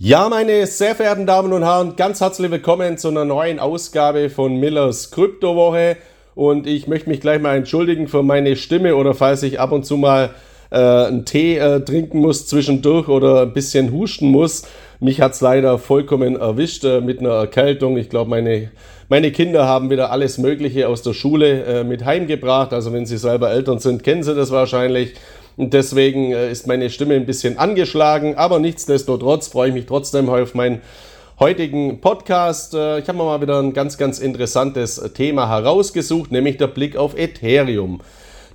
Ja, meine sehr verehrten Damen und Herren, ganz herzlich willkommen zu einer neuen Ausgabe von Millers Kryptowoche. Und ich möchte mich gleich mal entschuldigen für meine Stimme oder falls ich ab und zu mal äh, einen Tee äh, trinken muss zwischendurch oder ein bisschen husten muss. Mich hat's leider vollkommen erwischt äh, mit einer Erkältung. Ich glaube, meine, meine Kinder haben wieder alles Mögliche aus der Schule äh, mit heimgebracht. Also wenn sie selber Eltern sind, kennen sie das wahrscheinlich. Und deswegen äh, ist meine Stimme ein bisschen angeschlagen, aber nichtsdestotrotz freue ich mich trotzdem auf meinen heutigen Podcast. Äh, ich habe mir mal wieder ein ganz, ganz interessantes Thema herausgesucht, nämlich der Blick auf Ethereum.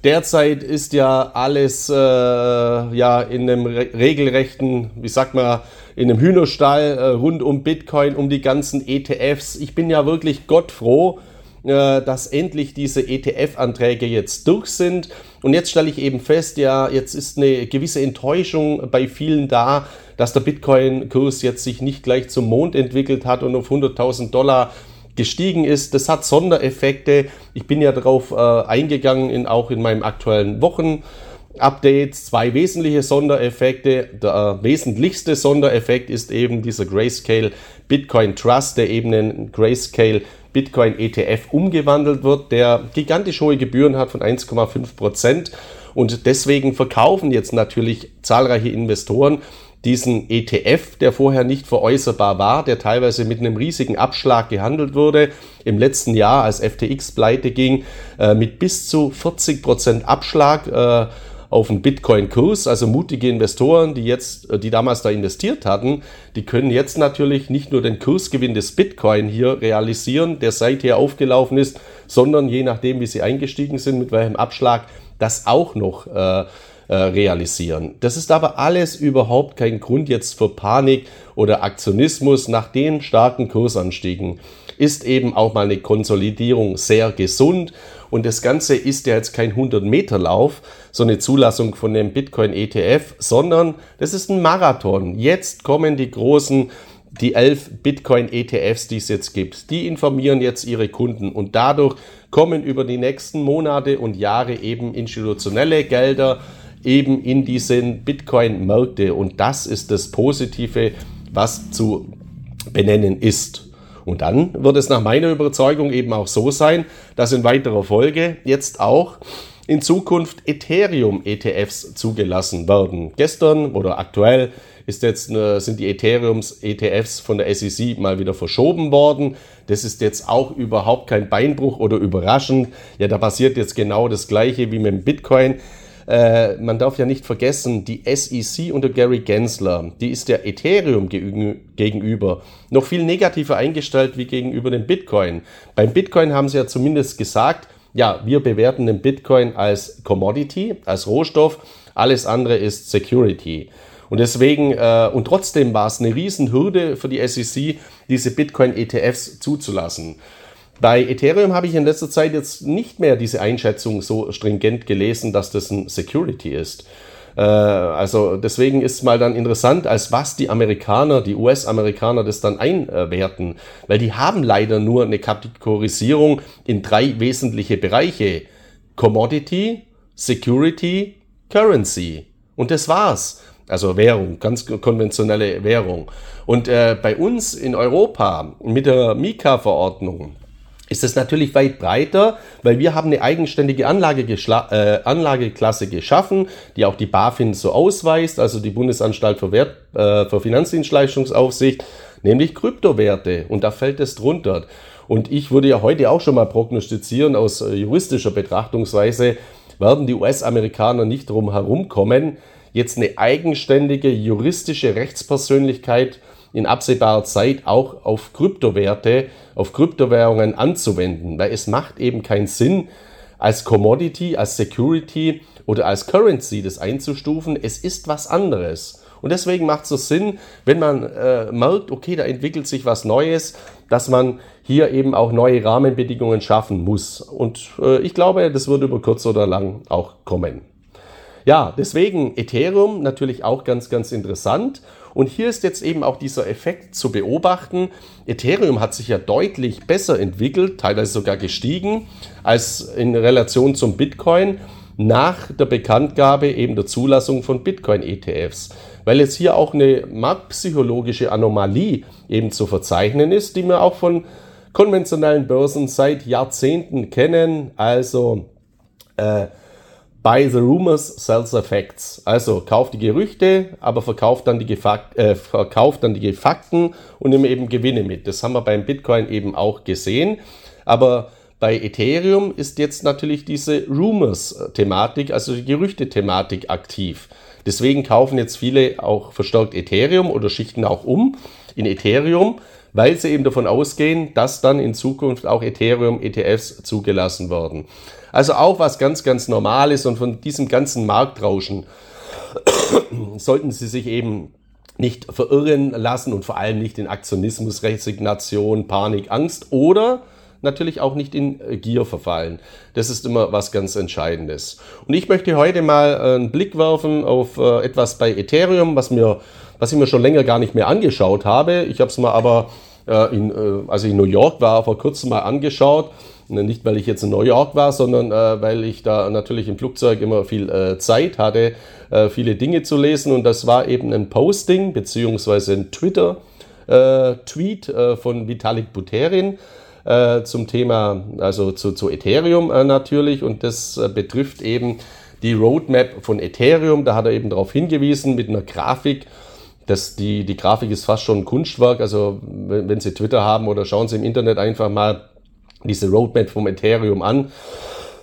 Derzeit ist ja alles äh, ja in einem regelrechten, wie sagt man, in einem Hühnerstall äh, rund um Bitcoin, um die ganzen ETFs. Ich bin ja wirklich gottfroh, dass endlich diese ETF-Anträge jetzt durch sind. Und jetzt stelle ich eben fest, ja, jetzt ist eine gewisse Enttäuschung bei vielen da, dass der Bitcoin-Kurs jetzt sich nicht gleich zum Mond entwickelt hat und auf 100.000 Dollar gestiegen ist. Das hat Sondereffekte. Ich bin ja darauf äh, eingegangen, in, auch in meinem aktuellen Wochen. Updates, zwei wesentliche Sondereffekte. Der äh, wesentlichste Sondereffekt ist eben dieser Grayscale Bitcoin Trust, der eben einen Grayscale Bitcoin ETF umgewandelt wird, der gigantisch hohe Gebühren hat von 1,5 Prozent. Und deswegen verkaufen jetzt natürlich zahlreiche Investoren diesen ETF, der vorher nicht veräußerbar war, der teilweise mit einem riesigen Abschlag gehandelt wurde. Im letzten Jahr, als FTX pleite ging, äh, mit bis zu 40 Prozent Abschlag. Äh, auf den Bitcoin-Kurs. Also mutige Investoren, die jetzt, äh, die damals da investiert hatten, die können jetzt natürlich nicht nur den Kursgewinn des Bitcoin hier realisieren, der seither aufgelaufen ist, sondern je nachdem, wie sie eingestiegen sind, mit welchem Abschlag, das auch noch äh, äh, realisieren. Das ist aber alles überhaupt kein Grund jetzt für Panik oder Aktionismus nach den starken Kursanstiegen. Ist eben auch mal eine Konsolidierung sehr gesund und das Ganze ist ja jetzt kein 100-Meter-Lauf, so eine Zulassung von dem Bitcoin-ETF, sondern das ist ein Marathon. Jetzt kommen die großen die elf Bitcoin-ETFs, die es jetzt gibt, die informieren jetzt ihre Kunden und dadurch kommen über die nächsten Monate und Jahre eben institutionelle Gelder eben in diesen Bitcoin-Märkte und das ist das Positive, was zu benennen ist. Und dann wird es nach meiner Überzeugung eben auch so sein, dass in weiterer Folge jetzt auch in Zukunft Ethereum-ETFs zugelassen werden. Gestern oder aktuell ist jetzt, äh, sind die Ethereums-ETFs von der SEC mal wieder verschoben worden. Das ist jetzt auch überhaupt kein Beinbruch oder überraschend. Ja, da passiert jetzt genau das Gleiche wie mit dem Bitcoin. Äh, man darf ja nicht vergessen, die SEC unter Gary Gensler, die ist der Ethereum gegenüber noch viel negativer eingestellt wie gegenüber dem Bitcoin. Beim Bitcoin haben sie ja zumindest gesagt, ja, wir bewerten den Bitcoin als Commodity, als Rohstoff, alles andere ist Security. Und deswegen, äh, und trotzdem war es eine Riesenhürde für die SEC, diese Bitcoin-ETFs zuzulassen. Bei Ethereum habe ich in letzter Zeit jetzt nicht mehr diese Einschätzung so stringent gelesen, dass das ein Security ist. Äh, also deswegen ist mal dann interessant, als was die Amerikaner, die US-Amerikaner das dann einwerten, weil die haben leider nur eine Kategorisierung in drei wesentliche Bereiche. Commodity, Security, Currency. Und das war's. Also Währung, ganz konventionelle Währung. Und äh, bei uns in Europa mit der Mika-Verordnung ist es natürlich weit breiter, weil wir haben eine eigenständige Anlage äh, Anlageklasse geschaffen, die auch die BaFin so ausweist, also die Bundesanstalt für, Wert äh, für Finanzdienstleistungsaufsicht, nämlich Kryptowerte. Und da fällt es drunter. Und ich würde ja heute auch schon mal prognostizieren, aus äh, juristischer Betrachtungsweise werden die US-Amerikaner nicht drum herumkommen, jetzt eine eigenständige juristische Rechtspersönlichkeit in absehbarer Zeit auch auf Kryptowerte, auf Kryptowährungen anzuwenden, weil es macht eben keinen Sinn, als Commodity, als Security oder als Currency das einzustufen. Es ist was anderes. Und deswegen macht es so Sinn, wenn man äh, merkt, okay, da entwickelt sich was Neues, dass man hier eben auch neue Rahmenbedingungen schaffen muss. Und äh, ich glaube, das wird über kurz oder lang auch kommen. Ja, deswegen Ethereum natürlich auch ganz, ganz interessant. Und hier ist jetzt eben auch dieser Effekt zu beobachten. Ethereum hat sich ja deutlich besser entwickelt, teilweise sogar gestiegen, als in Relation zum Bitcoin nach der Bekanntgabe eben der Zulassung von Bitcoin-ETFs. weil jetzt hier auch eine marktpsychologische Anomalie eben zu verzeichnen ist, die wir auch von konventionellen Börsen seit Jahrzehnten kennen. Also äh, Buy the rumors, sell the facts. Also kauft die Gerüchte, aber verkauft dann die, äh, verkauft dann die Fakten und nimmt eben Gewinne mit. Das haben wir beim Bitcoin eben auch gesehen. Aber bei Ethereum ist jetzt natürlich diese Rumors-Thematik, also die Gerüchte-Thematik aktiv. Deswegen kaufen jetzt viele auch verstärkt Ethereum oder schichten auch um in Ethereum, weil sie eben davon ausgehen, dass dann in Zukunft auch Ethereum-ETFs zugelassen werden. Also auch was ganz, ganz Normales und von diesem ganzen Marktrauschen sollten Sie sich eben nicht verirren lassen und vor allem nicht in Aktionismus, Resignation, Panik, Angst oder natürlich auch nicht in äh, Gier verfallen. Das ist immer was ganz Entscheidendes. Und ich möchte heute mal äh, einen Blick werfen auf äh, etwas bei Ethereum, was, mir, was ich mir schon länger gar nicht mehr angeschaut habe. Ich habe es mal aber, in, als ich in New York war, vor kurzem mal angeschaut. Nicht, weil ich jetzt in New York war, sondern weil ich da natürlich im Flugzeug immer viel Zeit hatte, viele Dinge zu lesen. Und das war eben ein Posting beziehungsweise ein Twitter-Tweet von Vitalik Buterin äh, zum Thema, also zu, zu Ethereum äh, natürlich. Und das äh, betrifft eben die Roadmap von Ethereum. Da hat er eben darauf hingewiesen mit einer Grafik. Das, die, die Grafik ist fast schon ein Kunstwerk. Also wenn, wenn Sie Twitter haben oder schauen Sie im Internet einfach mal diese Roadmap vom Ethereum an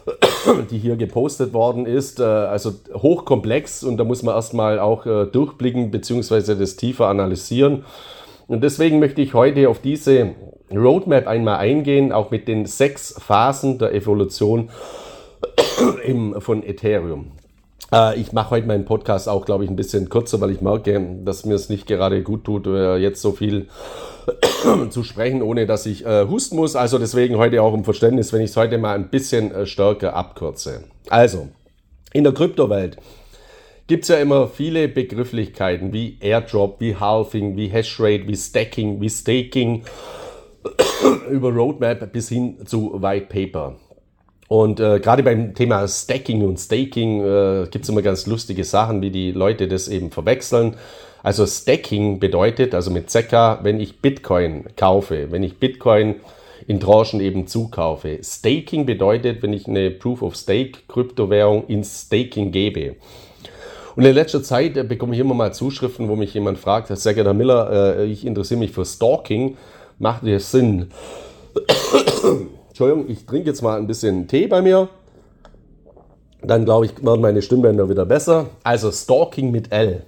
die hier gepostet worden ist. Äh, also hochkomplex und da muss man erstmal auch äh, durchblicken bzw. das tiefer analysieren. Und deswegen möchte ich heute auf diese Roadmap einmal eingehen, auch mit den sechs Phasen der Evolution von Ethereum. Äh, ich mache heute meinen Podcast auch, glaube ich, ein bisschen kürzer, weil ich merke, dass mir es nicht gerade gut tut, äh, jetzt so viel zu sprechen, ohne dass ich äh, husten muss. Also deswegen heute auch im Verständnis, wenn ich es heute mal ein bisschen stärker abkürze. Also, in der Kryptowelt gibt es ja immer viele Begrifflichkeiten wie Airdrop, wie Halving, wie Hashrate, wie Stacking, wie Staking über Roadmap bis hin zu White Paper. Und äh, gerade beim Thema Stacking und Staking äh, gibt es immer ganz lustige Sachen, wie die Leute das eben verwechseln. Also Stacking bedeutet, also mit Zeka, wenn ich Bitcoin kaufe, wenn ich Bitcoin in Tranchen eben zukaufe. Staking bedeutet, wenn ich eine Proof of Stake Kryptowährung ins Staking gebe. Und in letzter Zeit äh, bekomme ich immer mal Zuschriften, wo mich jemand fragt, sehr geehrter Miller, äh, ich interessiere mich für Stalking macht es Sinn. Entschuldigung, ich trinke jetzt mal ein bisschen Tee bei mir. Dann glaube ich, werden meine Stimmbänder wieder besser. Also Stalking mit L.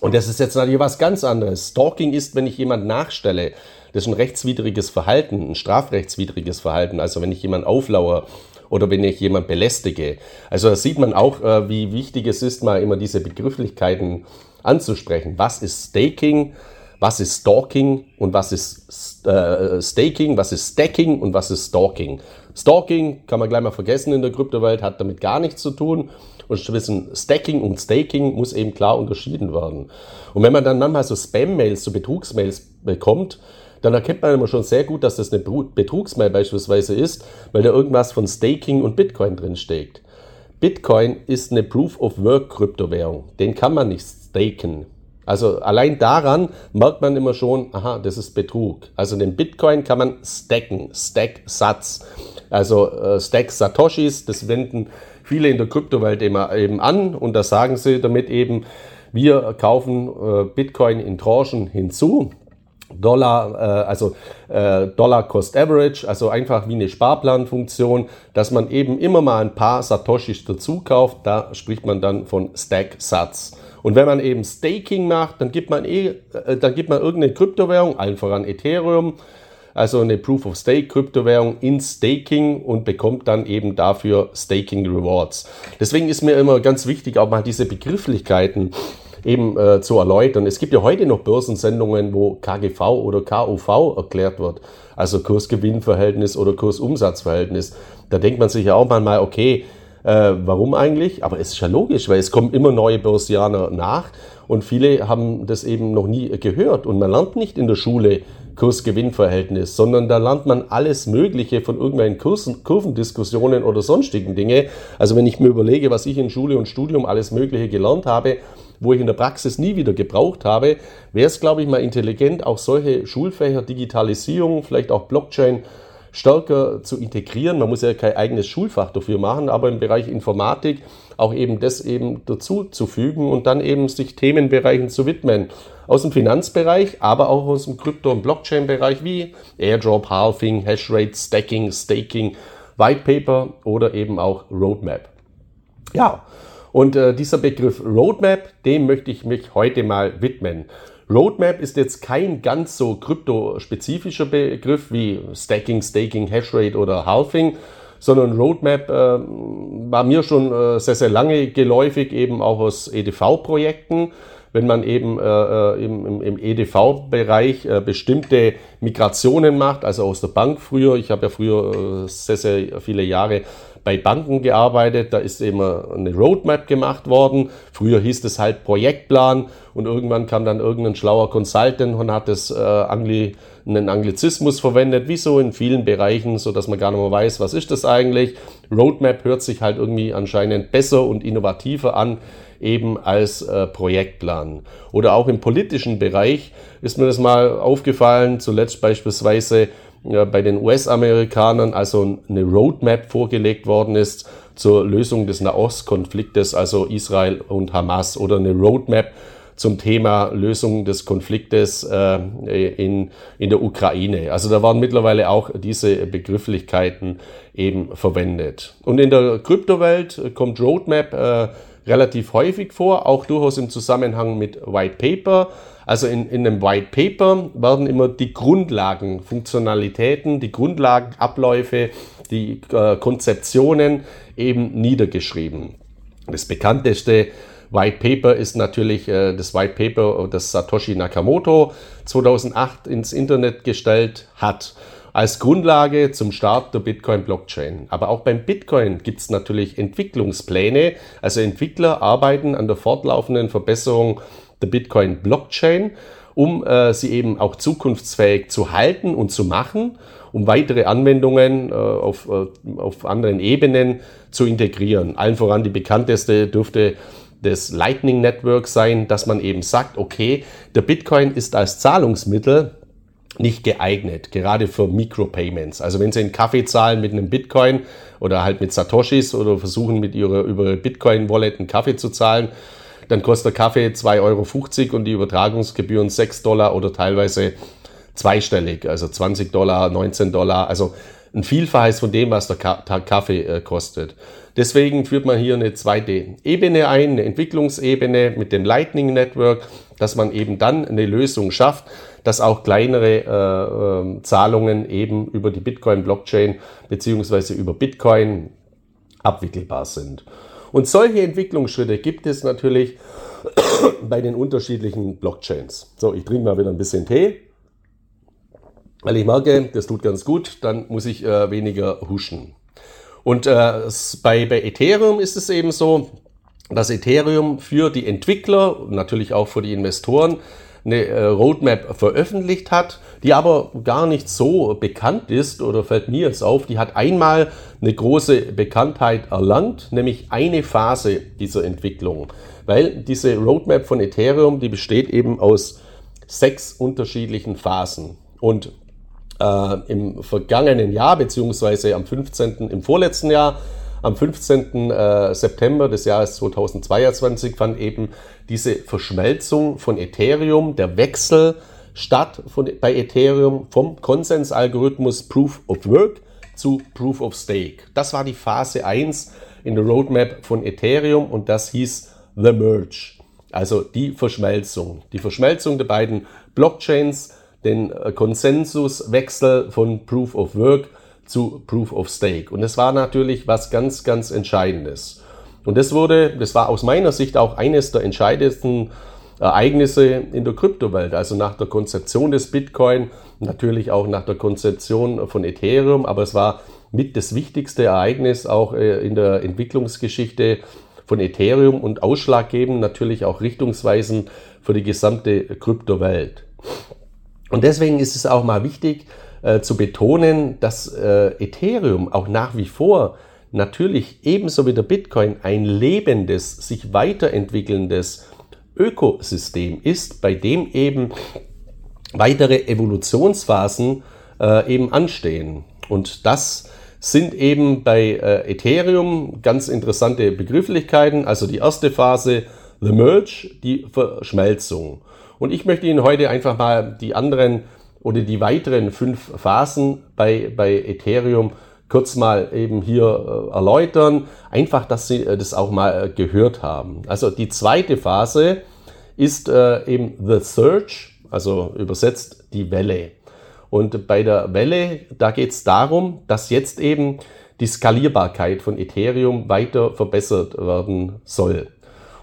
Und das ist jetzt natürlich was ganz anderes. Stalking ist, wenn ich jemand nachstelle. Das ist ein rechtswidriges Verhalten, ein strafrechtswidriges Verhalten. Also wenn ich jemand auflauere oder wenn ich jemand belästige. Also da sieht man auch, äh, wie wichtig es ist, mal immer diese Begrifflichkeiten anzusprechen. Was ist Staking? Was ist Stalking und was ist äh, Staking, was ist Stacking und was ist Stalking. Stalking kann man gleich mal vergessen in der Kryptowelt, hat damit gar nichts zu tun. Und zwischen Stacking und Staking muss eben klar unterschieden werden. Und wenn man dann manchmal so Spam-Mails, so Betrugsmails bekommt, dann erkennt man immer schon sehr gut, dass das eine Betrugsmail beispielsweise ist, weil da irgendwas von Staking und Bitcoin drin steckt. Bitcoin ist eine Proof of Work Kryptowährung. Den kann man nicht staken. Also allein daran merkt man immer schon, aha, das ist Betrug. Also den Bitcoin kann man stacken, Stack-Satz. Also äh, Stack Satoshis, das wenden viele in der Kryptowelt immer eben an und da sagen sie damit eben, wir kaufen äh, Bitcoin in Tranchen hinzu. Dollar, äh, also äh, Dollar Cost Average, also einfach wie eine Sparplanfunktion, dass man eben immer mal ein paar Satoshis dazu kauft, da spricht man dann von Stack-Satz. Und wenn man eben Staking macht, dann gibt man eh, äh, dann gibt man irgendeine Kryptowährung, allen voran Ethereum, also eine Proof of Stake Kryptowährung in Staking und bekommt dann eben dafür Staking Rewards. Deswegen ist mir immer ganz wichtig, auch mal diese Begrifflichkeiten eben äh, zu erläutern. Es gibt ja heute noch Börsensendungen, wo KGV oder KUV erklärt wird, also Kursgewinnverhältnis oder Kursumsatzverhältnis. Da denkt man sich ja auch mal, okay, äh, warum eigentlich? Aber es ist ja logisch, weil es kommen immer neue Börsianer nach und viele haben das eben noch nie gehört. Und man lernt nicht in der Schule Kurs-Gewinn-Verhältnis, sondern da lernt man alles Mögliche von irgendwelchen Kursen, Kurvendiskussionen oder sonstigen Dinge. Also wenn ich mir überlege, was ich in Schule und Studium alles Mögliche gelernt habe, wo ich in der Praxis nie wieder gebraucht habe, wäre es, glaube ich, mal intelligent, auch solche Schulfächer, Digitalisierung, vielleicht auch Blockchain, stärker zu integrieren. Man muss ja kein eigenes Schulfach dafür machen, aber im Bereich Informatik auch eben das eben dazu zu fügen und dann eben sich Themenbereichen zu widmen. Aus dem Finanzbereich, aber auch aus dem Krypto- und Blockchain-Bereich wie Airdrop, Halving, Hashrate, Stacking, Staking, White Paper oder eben auch Roadmap. Ja, und äh, dieser Begriff Roadmap, dem möchte ich mich heute mal widmen. Roadmap ist jetzt kein ganz so kryptospezifischer Begriff wie Stacking, Staking, Hashrate oder Halving, sondern Roadmap äh, war mir schon äh, sehr, sehr lange geläufig, eben auch aus EDV-Projekten. Wenn man eben äh, äh im, im EDV-Bereich äh, bestimmte Migrationen macht, also aus der Bank früher, ich habe ja früher äh, sehr, sehr viele Jahre bei Banken gearbeitet, da ist immer eine Roadmap gemacht worden. Früher hieß es halt Projektplan und irgendwann kam dann irgendein schlauer Consultant und hat das äh, Angli einen Anglizismus verwendet, wie so in vielen Bereichen, so dass man gar nicht mehr weiß, was ist das eigentlich. Roadmap hört sich halt irgendwie anscheinend besser und innovativer an, eben als äh, Projektplan. Oder auch im politischen Bereich ist mir das mal aufgefallen, zuletzt beispielsweise bei den US-Amerikanern also eine Roadmap vorgelegt worden ist zur Lösung des Nahostkonfliktes, also Israel und Hamas, oder eine Roadmap zum Thema Lösung des Konfliktes äh, in, in der Ukraine. Also da waren mittlerweile auch diese Begrifflichkeiten eben verwendet. Und in der Kryptowelt kommt Roadmap äh, relativ häufig vor, auch durchaus im Zusammenhang mit White Paper. Also in, in einem White Paper werden immer die Grundlagen, Funktionalitäten, die Grundlagenabläufe, die äh, Konzeptionen eben niedergeschrieben. Das bekannteste White Paper ist natürlich äh, das White Paper, das Satoshi Nakamoto 2008 ins Internet gestellt hat als Grundlage zum Start der Bitcoin-Blockchain. Aber auch beim Bitcoin gibt es natürlich Entwicklungspläne. Also Entwickler arbeiten an der fortlaufenden Verbesserung der Bitcoin-Blockchain, um äh, sie eben auch zukunftsfähig zu halten und zu machen, um weitere Anwendungen äh, auf, äh, auf anderen Ebenen zu integrieren. Allen voran die bekannteste dürfte das Lightning Network sein, dass man eben sagt, okay, der Bitcoin ist als Zahlungsmittel nicht geeignet, gerade für Micropayments. Also wenn Sie einen Kaffee zahlen mit einem Bitcoin oder halt mit Satoshis oder versuchen mit Ihrer über Bitcoin-Wallet einen Kaffee zu zahlen, dann kostet der Kaffee 2,50 Euro und die Übertragungsgebühren 6 Dollar oder teilweise zweistellig, also 20 Dollar, 19 Dollar, also ein Vielfaches von dem, was der Kaffee äh, kostet. Deswegen führt man hier eine zweite Ebene ein, eine Entwicklungsebene mit dem Lightning Network, dass man eben dann eine Lösung schafft, dass auch kleinere äh, äh, Zahlungen eben über die Bitcoin-Blockchain beziehungsweise über Bitcoin abwickelbar sind. Und solche Entwicklungsschritte gibt es natürlich bei den unterschiedlichen Blockchains. So, ich trinke mal wieder ein bisschen Tee, weil ich merke, das tut ganz gut, dann muss ich äh, weniger huschen. Und äh, bei, bei Ethereum ist es eben so, dass Ethereum für die Entwickler natürlich auch für die Investoren eine äh, Roadmap veröffentlicht hat, die aber gar nicht so bekannt ist oder fällt mir jetzt auf. Die hat einmal eine große Bekanntheit erlangt, nämlich eine Phase dieser Entwicklung. Weil diese Roadmap von Ethereum, die besteht eben aus sechs unterschiedlichen Phasen. Und äh, im vergangenen Jahr, beziehungsweise am 15. im vorletzten Jahr, am 15. Äh, September des Jahres 2022 fand eben diese Verschmelzung von Ethereum, der Wechsel statt von, bei Ethereum vom Konsensalgorithmus Proof of Work zu Proof of Stake. Das war die Phase 1 in der Roadmap von Ethereum und das hieß The Merge. Also die Verschmelzung. Die Verschmelzung der beiden Blockchains, den äh, Konsensuswechsel von Proof of Work zu Proof of Stake. Und es war natürlich was ganz, ganz Entscheidendes. Und das wurde, das war aus meiner Sicht auch eines der entscheidendsten Ereignisse in der Kryptowelt, also nach der Konzeption des Bitcoin, natürlich auch nach der Konzeption von Ethereum, aber es war mit das wichtigste Ereignis auch äh, in der Entwicklungsgeschichte von Ethereum und ausschlaggebend natürlich auch richtungsweisend für die gesamte Kryptowelt. Und deswegen ist es auch mal wichtig, äh, zu betonen, dass äh, Ethereum auch nach wie vor natürlich ebenso wie der Bitcoin ein lebendes, sich weiterentwickelndes Ökosystem ist, bei dem eben weitere Evolutionsphasen äh, eben anstehen. Und das sind eben bei äh, Ethereum ganz interessante Begrifflichkeiten. Also die erste Phase, The Merge, die Verschmelzung. Und ich möchte Ihnen heute einfach mal die anderen oder die weiteren fünf Phasen bei, bei Ethereum kurz mal eben hier äh, erläutern. Einfach, dass Sie äh, das auch mal äh, gehört haben. Also die zweite Phase ist eben The Surge, also übersetzt die Welle. Und bei der Welle, da geht es darum, dass jetzt eben die Skalierbarkeit von Ethereum weiter verbessert werden soll.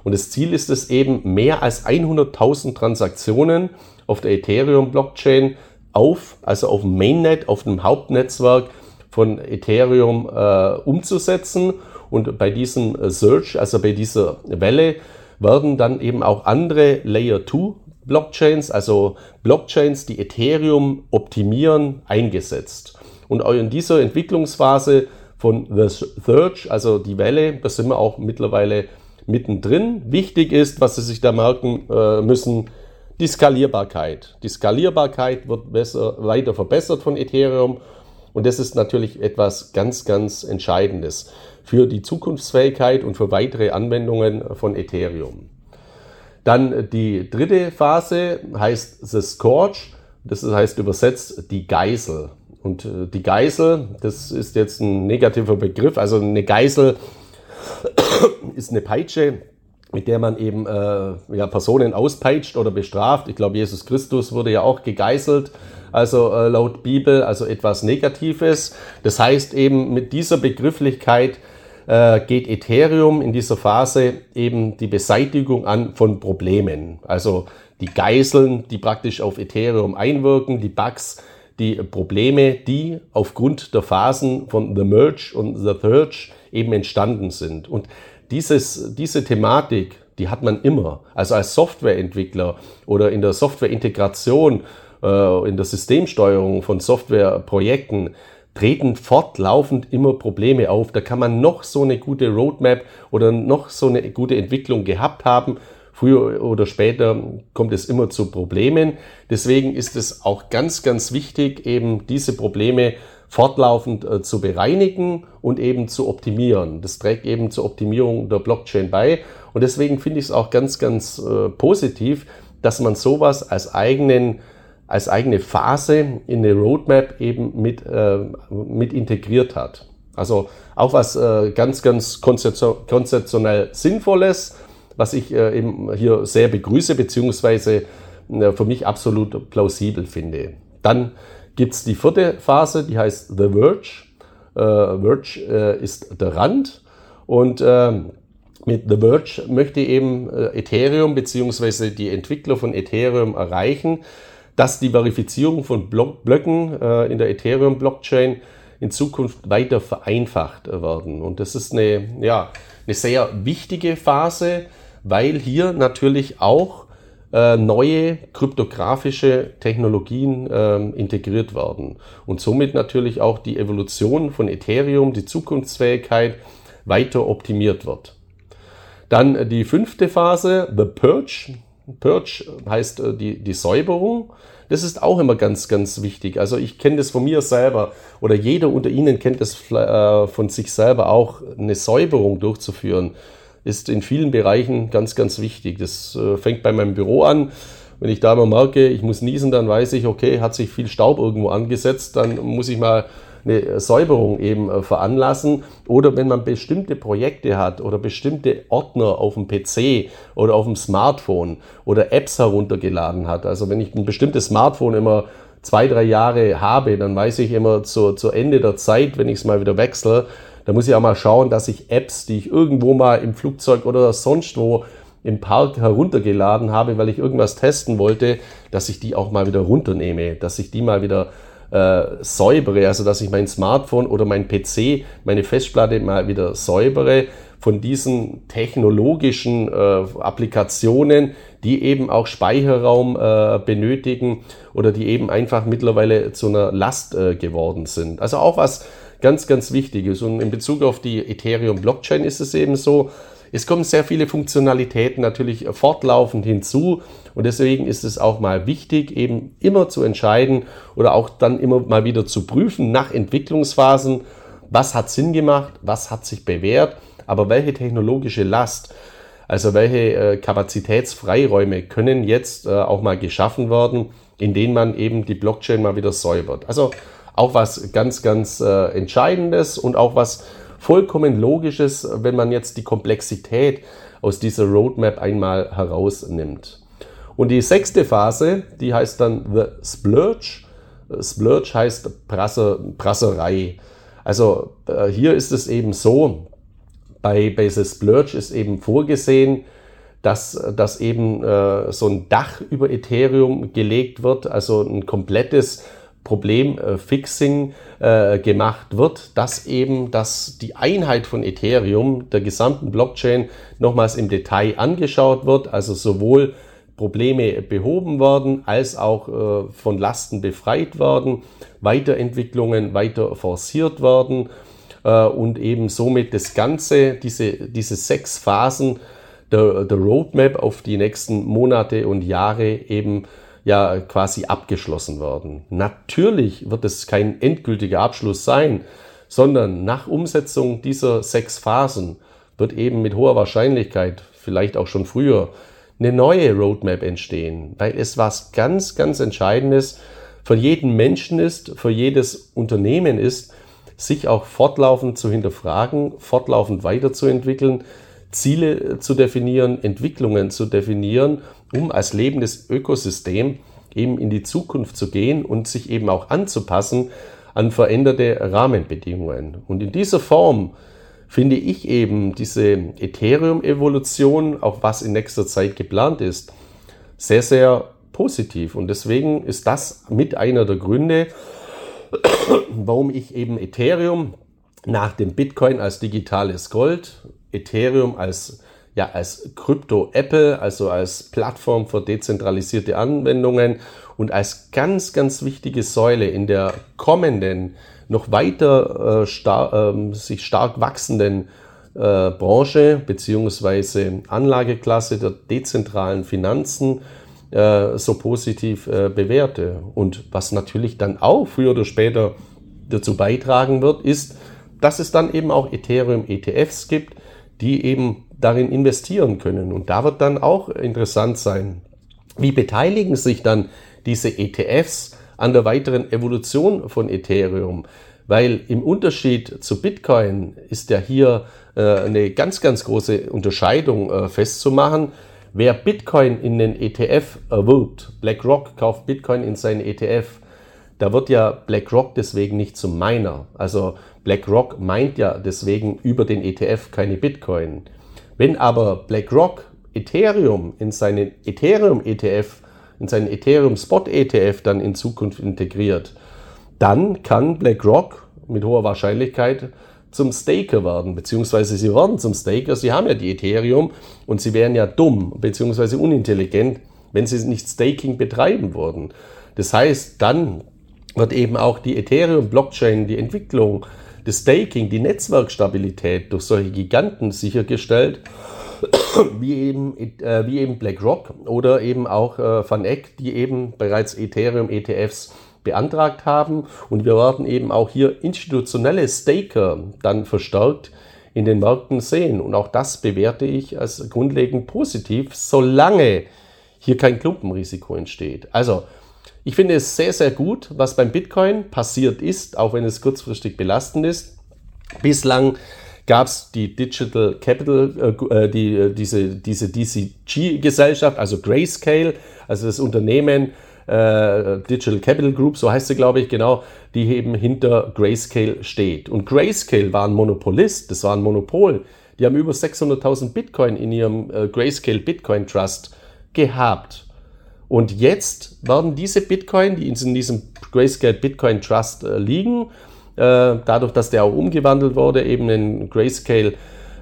Und das Ziel ist es eben, mehr als 100.000 Transaktionen auf der Ethereum-Blockchain auf, also auf dem Mainnet, auf dem Hauptnetzwerk von Ethereum äh, umzusetzen. Und bei diesem äh, Search, also bei dieser Welle, werden dann eben auch andere Layer 2 Blockchains, also Blockchains, die Ethereum optimieren, eingesetzt. Und auch in dieser Entwicklungsphase von The Search, also die Welle, da sind wir auch mittlerweile mittendrin. Wichtig ist, was Sie sich da merken äh, müssen, die Skalierbarkeit. Die Skalierbarkeit wird besser, weiter verbessert von Ethereum und das ist natürlich etwas ganz, ganz Entscheidendes für die Zukunftsfähigkeit und für weitere Anwendungen von Ethereum. Dann die dritte Phase heißt The Scourge. Das heißt übersetzt die Geisel. Und äh, die Geisel, das ist jetzt ein negativer Begriff. Also eine Geisel ist eine Peitsche, mit der man eben äh, ja, Personen auspeitscht oder bestraft. Ich glaube, Jesus Christus wurde ja auch gegeißelt, also äh, laut Bibel, also etwas Negatives. Das heißt eben mit dieser Begrifflichkeit äh, geht Ethereum in dieser Phase eben die Beseitigung an von Problemen. Also die Geiseln, die praktisch auf Ethereum einwirken, die Bugs, die Probleme, die aufgrund der Phasen von The Merge und The Purge eben entstanden sind. Und dieses, diese Thematik, die hat man immer. Also als Softwareentwickler oder in der Softwareintegration, äh, in der Systemsteuerung von Softwareprojekten, treten fortlaufend immer Probleme auf. Da kann man noch so eine gute Roadmap oder noch so eine gute Entwicklung gehabt haben. Früher oder später kommt es immer zu Problemen. Deswegen ist es auch ganz, ganz wichtig, eben diese Probleme fortlaufend äh, zu bereinigen und eben zu optimieren. Das trägt eben zur Optimierung der Blockchain bei. Und deswegen finde ich es auch ganz, ganz äh, positiv, dass man sowas als eigenen als eigene Phase in eine Roadmap eben mit, äh, mit integriert hat. Also auch was äh, ganz, ganz konzeptionell Sinnvolles, was ich äh, eben hier sehr begrüße, beziehungsweise äh, für mich absolut plausibel finde. Dann gibt es die vierte Phase, die heißt The Verge. Äh, Verge äh, ist der Rand und ähm, mit The Verge möchte eben Ethereum beziehungsweise die Entwickler von Ethereum erreichen, dass die Verifizierung von Blöcken äh, in der Ethereum-Blockchain in Zukunft weiter vereinfacht werden. Und das ist eine, ja, eine sehr wichtige Phase, weil hier natürlich auch äh, neue kryptografische Technologien äh, integriert werden und somit natürlich auch die Evolution von Ethereum, die Zukunftsfähigkeit weiter optimiert wird. Dann die fünfte Phase, The Purge. Purge heißt äh, die, die Säuberung. Das ist auch immer ganz, ganz wichtig. Also ich kenne das von mir selber oder jeder unter Ihnen kennt das äh, von sich selber auch, eine Säuberung durchzuführen. Ist in vielen Bereichen ganz, ganz wichtig. Das äh, fängt bei meinem Büro an. Wenn ich da mal merke, ich muss niesen, dann weiß ich, okay, hat sich viel Staub irgendwo angesetzt, dann muss ich mal eine Säuberung eben äh, veranlassen. Oder wenn man bestimmte Projekte hat oder bestimmte Ordner auf dem PC oder auf dem Smartphone oder Apps heruntergeladen hat. Also wenn ich ein bestimmtes Smartphone immer zwei, drei Jahre habe, dann weiß ich immer zu, zu Ende der Zeit, wenn ich es mal wieder wechsle, da muss ich auch mal schauen, dass ich Apps, die ich irgendwo mal im Flugzeug oder sonst wo im Park heruntergeladen habe, weil ich irgendwas testen wollte, dass ich die auch mal wieder runternehme, dass ich die mal wieder äh, säubere, also dass ich mein Smartphone oder mein PC, meine Festplatte mal wieder säubere von diesen technologischen äh, Applikationen, die eben auch Speicherraum äh, benötigen oder die eben einfach mittlerweile zu einer Last äh, geworden sind. Also auch was ganz, ganz Wichtiges. Und in Bezug auf die Ethereum Blockchain ist es eben so, Es kommen sehr viele Funktionalitäten natürlich fortlaufend hinzu und deswegen ist es auch mal wichtig, eben immer zu entscheiden oder auch dann immer mal wieder zu prüfen nach Entwicklungsphasen, was hat Sinn gemacht, was hat sich bewährt, aber welche technologische Last, also welche äh, Kapazitätsfreiräume können jetzt äh, auch mal geschaffen werden, in denen man eben die Blockchain mal wieder säubert. Also auch was ganz, ganz äh, Entscheidendes und auch was vollkommen Logisches, wenn man jetzt die Komplexität aus dieser Roadmap einmal herausnimmt. Und die sechste Phase, die heißt dann The Splurge. Splurge heißt Prasser, Prasserei. Also äh, hier ist es eben so, bei, The Splurge ist eben vorgesehen, dass, dass eben äh, so ein Dach über Ethereum gelegt wird, also ein komplettes Problemfixing äh, gemacht wird, dass eben dass die Einheit von Ethereum, der gesamten Blockchain, nochmals im Detail angeschaut wird, also sowohl Probleme behoben werden, als auch äh, von Lasten befreit werden, Weiterentwicklungen weiter forciert werden äh, und eben somit das Ganze, diese, diese sechs Phasen der, der Roadmap auf die nächsten Monate und Jahre eben ja quasi abgeschlossen werden. Natürlich wird es kein endgültiger Abschluss sein, sondern nach Umsetzung dieser sechs Phasen wird eben mit hoher Wahrscheinlichkeit, vielleicht auch schon früher, eine neue Roadmap entstehen, weil es was ganz, ganz Entscheidendes für jeden Menschen ist, für jedes Unternehmen ist, sich auch fortlaufend zu hinterfragen, fortlaufend weiterzuentwickeln, Ziele zu definieren, Entwicklungen zu definieren, um als lebendes Ökosystem eben in die Zukunft zu gehen und sich eben auch anzupassen an veränderte Rahmenbedingungen. Und in dieser Form finde ich eben diese Ethereum-Evolution, auch was in nächster Zeit geplant ist, sehr, sehr positiv. Und deswegen ist das mit einer der Gründe, warum ich eben Ethereum nach dem Bitcoin als digitales Gold, Ethereum als ja, als Krypto-Apple, also als Plattform für dezentralisierte Anwendungen und als ganz, ganz wichtige Säule in der kommenden, noch weiter äh, star äh, sich stark wachsenden äh, Branche beziehungsweise Anlageklasse der dezentralen Finanzen äh, so positiv äh, bewerte. Und was natürlich dann auch früher oder später dazu beitragen wird, ist, dass es dann eben auch Ethereum-ETFs gibt, die eben darin investieren können. Und da wird dann auch interessant sein, wie beteiligen sich dann diese ETFs an der weiteren Evolution von Ethereum? Weil im Unterschied zu Bitcoin ist ja hier äh, eine ganz, ganz große Unterscheidung äh, festzumachen. Wer Bitcoin in den ETF erwirbt, BlackRock kauft Bitcoin in seinen ETF, da wird ja BlackRock deswegen nicht zum Miner. Also BlackRock meint ja deswegen über den ETF keine Bitcoin. Wenn aber BlackRock Ethereum in seinen Ethereum ETF, in seinen Ethereum Spot ETF dann in Zukunft integriert, dann kann BlackRock mit hoher Wahrscheinlichkeit zum Staker werden, beziehungsweise sie werden zum Staker, sie haben ja die Ethereum und sie wären ja dumm, beziehungsweise unintelligent, wenn sie nicht Staking betreiben würden. Das heißt, dann wird eben auch die Ethereum-Blockchain, die Entwicklung, das Staking, die Netzwerkstabilität durch solche Giganten sichergestellt, wie eben, äh, wie eben BlackRock oder eben auch äh, Van Eck, die eben bereits Ethereum-ETFs beantragt haben. Und wir werden eben auch hier institutionelle Staker dann verstärkt in den Märkten sehen. Und auch das bewerte ich als grundlegend positiv, solange hier kein Klumpenrisiko entsteht. Also ich finde es sehr, sehr gut, was beim Bitcoin passiert ist, auch wenn es kurzfristig belastend ist. Bislang gab es die Digital Capital, äh, äh die, äh, diese, diese DCG-Gesellschaft, also Grayscale, also das Unternehmen äh, Digital Capital Group, so heißt sie, glaube ich, genau, die eben hinter Grayscale steht. Und Grayscale war ein Monopolist, das war ein Monopol. Die haben über 600.000 Bitcoin in ihrem äh, Grayscale Bitcoin Trust gehabt. Und jetzt werden diese Bitcoin, die in diesem Grayscale Bitcoin Trust äh, liegen, äh, dadurch, dass der auch umgewandelt wurde, eben in Grayscale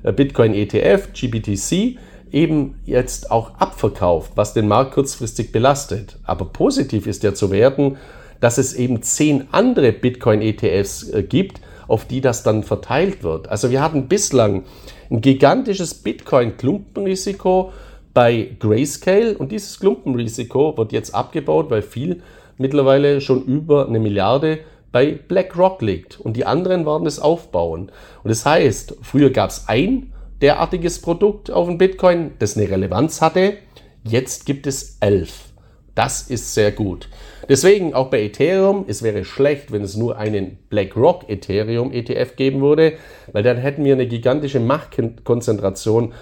äh, Bitcoin ETF, GBTC, eben jetzt auch abverkauft, was den Markt kurzfristig belastet. Aber positiv ist ja zu werten, dass es eben zehn andere Bitcoin-ETFs gibt, auf die das dann verteilt wird. Also wir hatten bislang ein gigantisches Bitcoin-Klumpenrisiko bei Grayscale und dieses Klumpenrisiko wird jetzt abgebaut, weil viel mittlerweile schon über eine Milliarde bei BlackRock liegt und die anderen werden es aufbauen. Und das heißt, früher gab es ein derartiges Produkt auf dem Bitcoin, das eine Relevanz hatte. Jetzt gibt es elf. Das ist sehr gut. Deswegen auch bei Ethereum, es wäre schlecht, wenn es nur einen BlackRock Ethereum ETF geben würde, weil dann hätten wir eine gigantische Machtkonzentration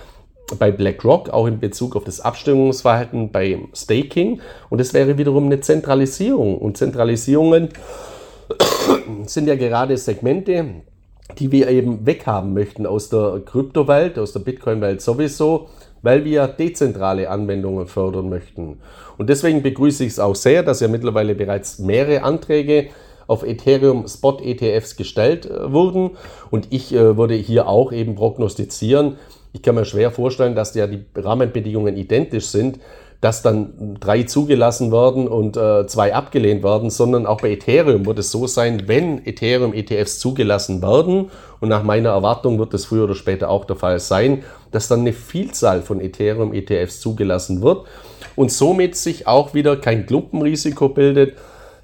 bei BlackRock, auch in Bezug auf das Abstimmungsverhalten beim Staking. Und es wäre wiederum eine Zentralisierung. Und Zentralisierungen sind ja gerade Segmente, die wir eben weghaben möchten aus der Kryptowelt, aus der Bitcoin-Welt sowieso, weil wir dezentrale Anwendungen fördern möchten. Und deswegen begrüße ich es auch sehr, dass ja mittlerweile bereits mehrere Anträge auf Ethereum Spot ETFs gestellt äh, wurden. Und ich äh, würde hier auch eben prognostizieren, ich kann mir schwer vorstellen, dass ja die Rahmenbedingungen identisch sind, dass dann drei zugelassen werden und äh, zwei abgelehnt werden, sondern auch bei Ethereum wird es so sein, wenn Ethereum-ETFs zugelassen werden, und nach meiner Erwartung wird es früher oder später auch der Fall sein, dass dann eine Vielzahl von Ethereum-ETFs zugelassen wird und somit sich auch wieder kein Klumpenrisiko bildet,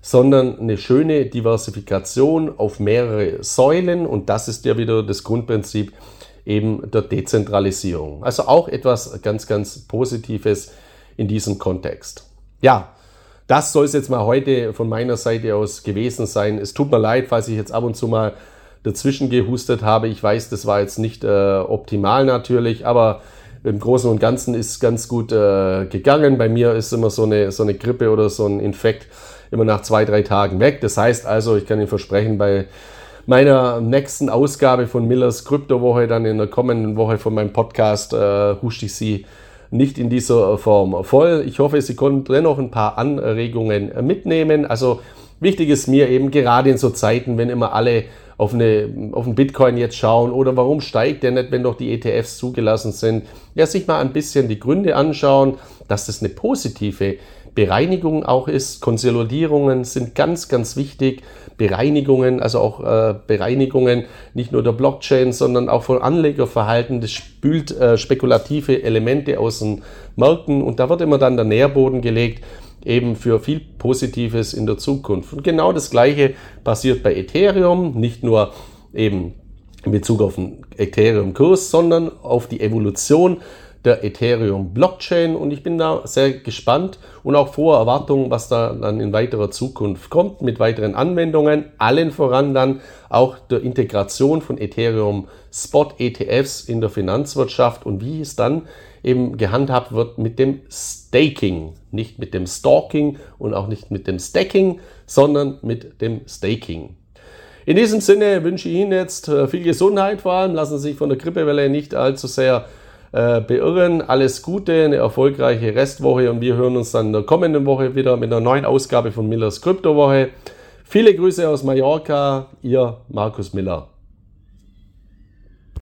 sondern eine schöne Diversifikation auf mehrere Säulen. Und das ist ja wieder das Grundprinzip eben der Dezentralisierung. Also auch etwas ganz, ganz Positives in diesem Kontext. Ja, das soll es jetzt mal heute von meiner Seite aus gewesen sein. Es tut mir leid, falls ich jetzt ab und zu mal dazwischen gehustet habe. Ich weiß, das war jetzt nicht äh, optimal natürlich, aber im Großen und Ganzen ist es ganz gut äh, gegangen. Bei mir ist immer so eine, so eine Grippe oder so ein Infekt immer nach zwei, drei Tagen weg. Das heißt also, ich kann Ihnen versprechen, bei meiner nächsten Ausgabe von Millers Kryptowoche, dann in der kommenden Woche von meinem Podcast, äh, huscht ich Sie nicht in dieser Form voll. Ich hoffe, Sie konnten dennoch ein paar Anregungen mitnehmen. Also wichtig ist mir eben gerade in so Zeiten, wenn immer alle auf, eine, auf einen Bitcoin jetzt schauen oder warum steigt der nicht, wenn doch die ETFs zugelassen sind, ja, sich mal ein bisschen die Gründe anschauen, dass das eine positive Bereinigung auch ist. Konsolidierungen sind ganz, ganz wichtig. Bereinigungen, also auch äh, Bereinigungen nicht nur der Blockchain, sondern auch von Anlegerverhalten. Das spült äh, spekulative Elemente aus den Märkten und da wird immer dann der Nährboden gelegt, eben für viel Positives in der Zukunft. Und genau das Gleiche passiert bei Ethereum, nicht nur eben in Bezug auf den Ethereum-Kurs, sondern auf die Evolution der Ethereum Blockchain und ich bin da sehr gespannt und auch vor Erwartungen, was da dann in weiterer Zukunft kommt mit weiteren Anwendungen, allen voran dann auch der Integration von Ethereum Spot ETFs in der Finanzwirtschaft und wie es dann eben gehandhabt wird mit dem Staking, nicht mit dem Stalking und auch nicht mit dem Stacking, sondern mit dem Staking. In diesem Sinne wünsche ich Ihnen jetzt äh, viel Gesundheit vor allem, lassen Sie sich von der Grippewelle nicht allzu sehr äh, beirren. Alles Gute, eine erfolgreiche Restwoche und wir hören uns dann in der kommenden Woche wieder mit einer neuen Ausgabe von Millers Kryptowoche. Viele Grüße aus Mallorca, Ihr Markus Miller.